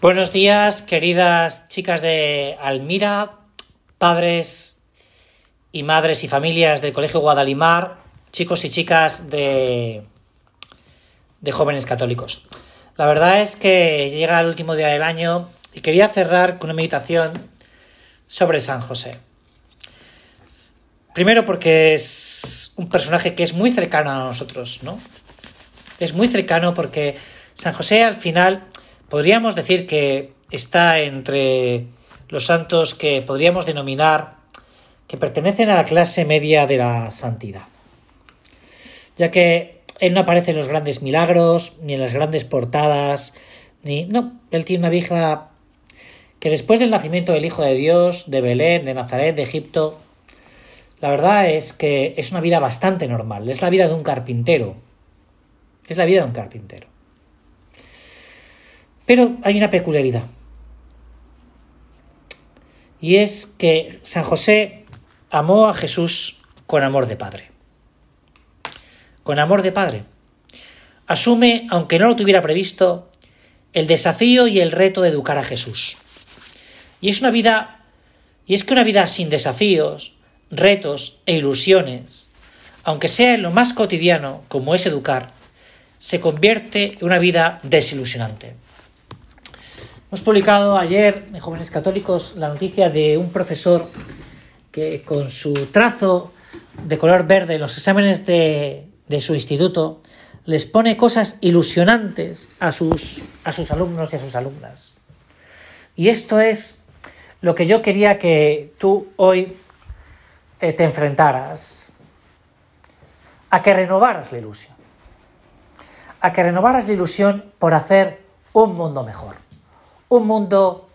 Buenos días, queridas chicas de Almira, padres y madres y familias del Colegio Guadalimar, chicos y chicas de, de jóvenes católicos. La verdad es que llega el último día del año y quería cerrar con una meditación sobre San José. Primero porque es un personaje que es muy cercano a nosotros, ¿no? Es muy cercano porque San José al final podríamos decir que está entre los santos que podríamos denominar que pertenecen a la clase media de la santidad. Ya que él no aparece en los grandes milagros, ni en las grandes portadas, ni... No, él tiene una vida que después del nacimiento del Hijo de Dios, de Belén, de Nazaret, de Egipto, la verdad es que es una vida bastante normal, es la vida de un carpintero. Es la vida de un carpintero. Pero hay una peculiaridad. Y es que San José amó a Jesús con amor de padre. Con amor de padre. Asume, aunque no lo tuviera previsto, el desafío y el reto de educar a Jesús. Y es una vida, y es que una vida sin desafíos, retos e ilusiones, aunque sea en lo más cotidiano como es educar, se convierte en una vida desilusionante. Hemos publicado ayer en Jóvenes Católicos la noticia de un profesor que con su trazo de color verde en los exámenes de, de su instituto les pone cosas ilusionantes a sus, a sus alumnos y a sus alumnas. Y esto es lo que yo quería que tú hoy eh, te enfrentaras, a que renovaras la ilusión, a que renovaras la ilusión por hacer un mundo mejor un mundo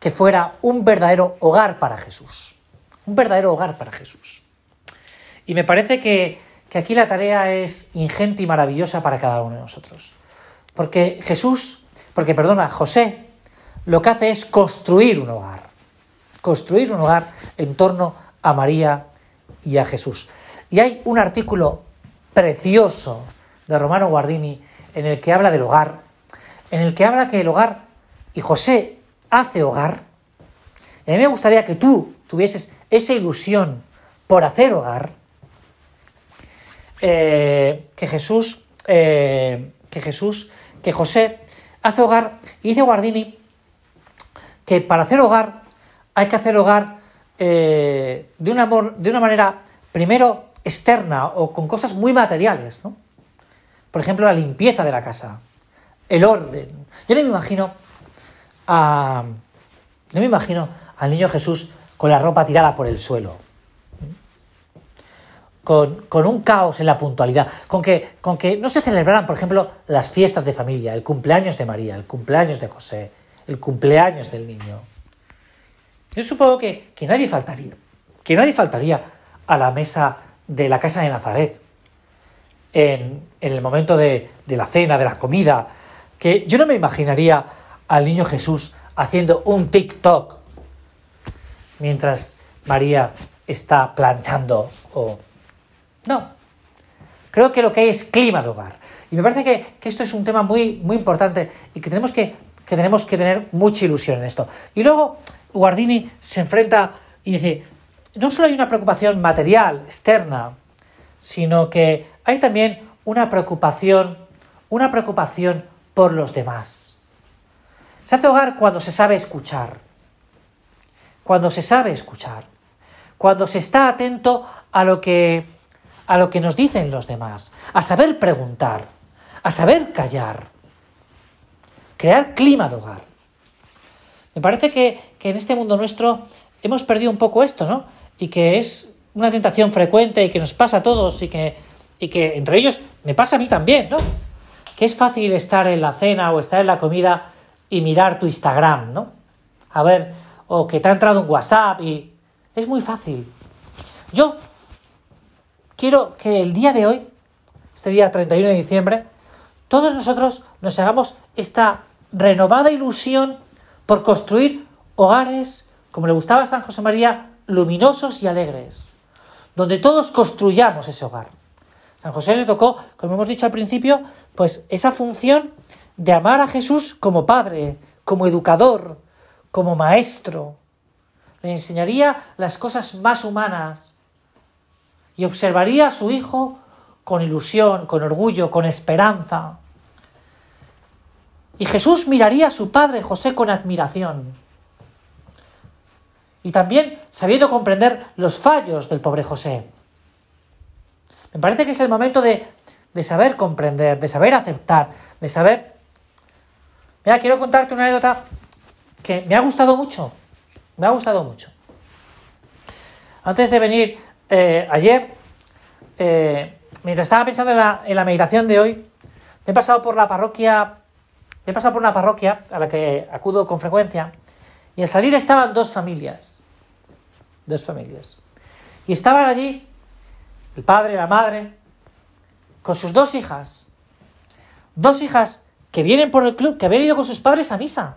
que fuera un verdadero hogar para Jesús. Un verdadero hogar para Jesús. Y me parece que, aquí la tarea es ingente y maravillosa para cada uno de nosotros. Porque Jesús, porque perdona, José, lo que hace es construir un hogar. Construir un hogar en torno a María y a Jesús. Y hay un artículo precioso de Romano Guardini en el que habla del hogar, en el que habla que el hogar y José hace hogar, y a mí me gustaría que tú tuvieses esa ilusión por hacer hogar, eh, que Jesús, eh, que Jesús, que José hace hogar, y dice Guardini que para hacer hogar hay que hacer hogar eh, de, un amor, de una manera, primero, externa o con cosas muy materiales, ¿no? Por ejemplo, la limpieza de la casa, el orden. Yo no me imagino No me imagino al niño Jesús con la ropa tirada por el suelo. Con, un caos en la puntualidad, con que, con que no se celebraran, por ejemplo, las fiestas de familia, el cumpleaños de María, el cumpleaños de José, el cumpleaños del niño. Yo supongo que, que nadie faltaría, que nadie faltaría a la mesa de la casa de Nazaret, en, en el momento de, de la cena, de la comida, que yo no me imaginaría al niño Jesús haciendo un TikTok mientras María está planchando o... No. Creo que lo que hay es clima de hogar. Y me parece que, esto es un tema muy, muy importante y que tenemos que, que tenemos que tener mucha ilusión en esto. Y luego Guardini se enfrenta y dice, no solo hay una preocupación material, externa, sino que hay también una preocupación, una preocupación por los demás. Se hace hogar cuando se sabe escuchar, cuando se sabe escuchar, cuando se está atento a lo que, a lo que nos dicen los demás, a saber preguntar, a saber callar, crear clima de hogar. Me parece que, que en este mundo nuestro hemos perdido un poco esto, ¿no? Y que es una tentación frecuente y que nos pasa a todos y que, y que entre ellos me pasa a mí también, ¿no? Que es fácil estar en la cena o estar en la comida y mirar tu Instagram, ¿no? A ver, o que te ha entrado un WhatsApp y... Es muy fácil. Yo quiero que el día de hoy, este día 31 de diciembre, todos nosotros nos hagamos esta renovada ilusión por construir hogares, como le gustaba a San José María, luminosos y alegres, donde todos construyamos ese hogar. San José le tocó, como hemos dicho al principio, pues esa función de amar a Jesús como padre, como educador, como maestro. Le enseñaría las cosas más humanas y observaría a su hijo con ilusión, con orgullo, con esperanza. Y Jesús miraría a su padre José con admiración. Y también sabiendo comprender los fallos del pobre José. Me parece que es el momento de, de saber comprender, de saber aceptar, de saber... Mira, quiero contarte una anécdota que me ha gustado mucho. Me ha gustado mucho. Antes de venir eh, ayer, eh, mientras estaba pensando en la, en la, meditación de hoy, me he pasado por la parroquia, me he pasado por una parroquia a la que acudo con frecuencia, y al salir estaban dos familias. Dos familias. Y estaban allí el padre, la madre, con sus dos hijas. Dos hijas que vienen por el club, que habían ido con sus padres a misa.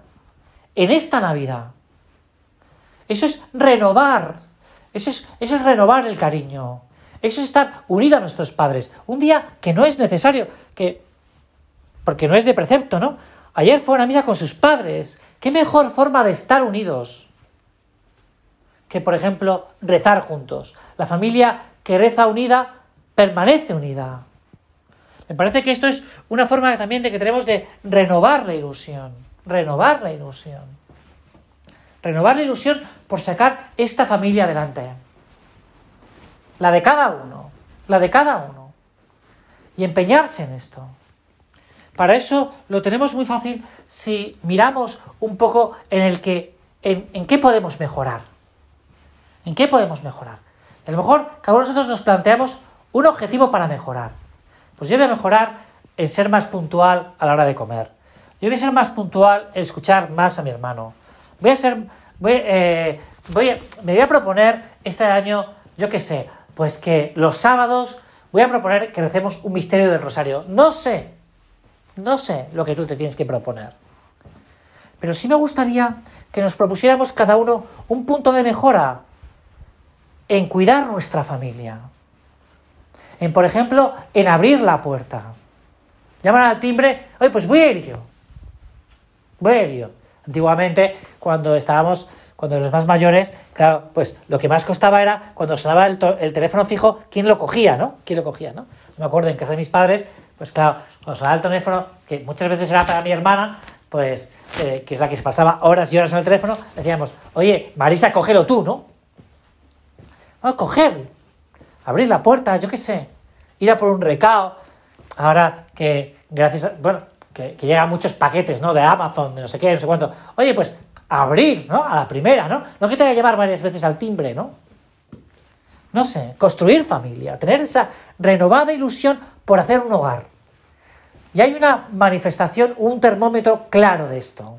En esta Navidad. Eso es renovar. Eso es, eso es renovar el cariño. Eso es estar unido a nuestros padres. Un día que no es necesario, que. Porque no es de precepto, ¿no? Ayer fue a una misa con sus padres. ¿Qué mejor forma de estar unidos? Que, por ejemplo, rezar juntos. La familia que reza unida permanece unida. Me parece que esto es una forma también de que tenemos de renovar la ilusión, renovar la ilusión. Renovar la ilusión por sacar esta familia adelante. La de cada uno, la de cada uno. Y empeñarse en esto. Para eso lo tenemos muy fácil si miramos un poco en el que en, en qué podemos mejorar. ¿En qué podemos mejorar? A lo mejor cada uno de nosotros nos planteamos un objetivo para mejorar. Pues yo voy a mejorar en ser más puntual a la hora de comer. Yo voy a ser más puntual en escuchar más a mi hermano. Voy a ser, voy, eh, me voy a proponer este año, yo qué sé, pues que los sábados voy a proponer que recemos un misterio del rosario. No sé, no sé lo que tú te tienes que proponer. Pero sí me gustaría que nos propusiéramos cada uno un punto de mejora en cuidar nuestra familia. En, por ejemplo, en abrir la puerta. Llaman al timbre, oye, pues voy a ir yo. Voy a ir yo. Antiguamente, cuando estábamos, cuando los más mayores, claro, pues lo que más costaba era cuando sonaba el, el teléfono fijo, ¿quién lo cogía, no? ¿Quién lo cogía, no? Me acuerdo en casa de mis padres, pues claro, cuando sonaba el teléfono, que muchas veces era para mi hermana, pues, eh, que es la que se pasaba horas y horas en el teléfono, decíamos, oye, Marisa, cógelo tú, ¿no? a coger, abrir la puerta, yo qué sé, ir a por un recao. Ahora que, gracias a, bueno, que, llegan muchos paquetes, ¿no? De Amazon, de no sé qué, no sé cuánto. Oye, pues abrir, ¿no? A la primera, ¿no? No que tenga que llevar varias veces al timbre, ¿no? No sé, construir familia, tener esa renovada ilusión por hacer un hogar. Y hay una manifestación, un termómetro claro de esto.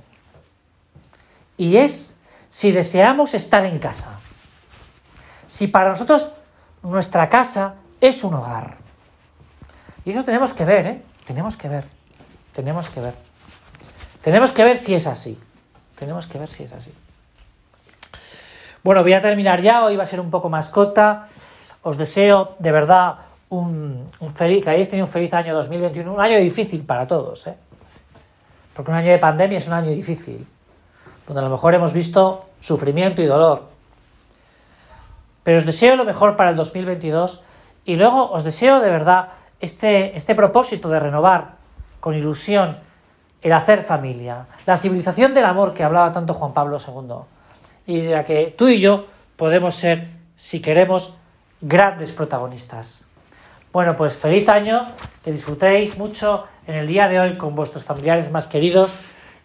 Y es si deseamos estar en casa si para nosotros nuestra casa es un hogar. Y eso tenemos que ver, ¿eh? Tenemos que ver. Tenemos que ver. Tenemos que ver si es así. Tenemos que ver si es así. Bueno, voy a terminar ya. Hoy va a ser un poco más corta. Os deseo de verdad un, feliz, que hayáis tenido un feliz año 2021. Un año difícil para todos, ¿eh? Porque un año de pandemia es un año difícil. Donde a lo mejor hemos visto sufrimiento y dolor pero os deseo lo mejor para el 2022 y luego os deseo de verdad este, este propósito de renovar con ilusión el hacer familia, la civilización del amor que hablaba tanto Juan Pablo II y de la que tú y yo podemos ser, si queremos, grandes protagonistas. Bueno, pues feliz año, que disfrutéis mucho en el día de hoy con vuestros familiares más queridos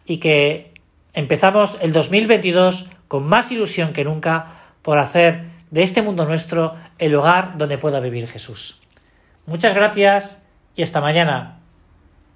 y que empezamos el 2022 con más ilusión que nunca por hacer de este mundo nuestro el hogar donde pueda vivir Jesús. Muchas gracias y hasta mañana.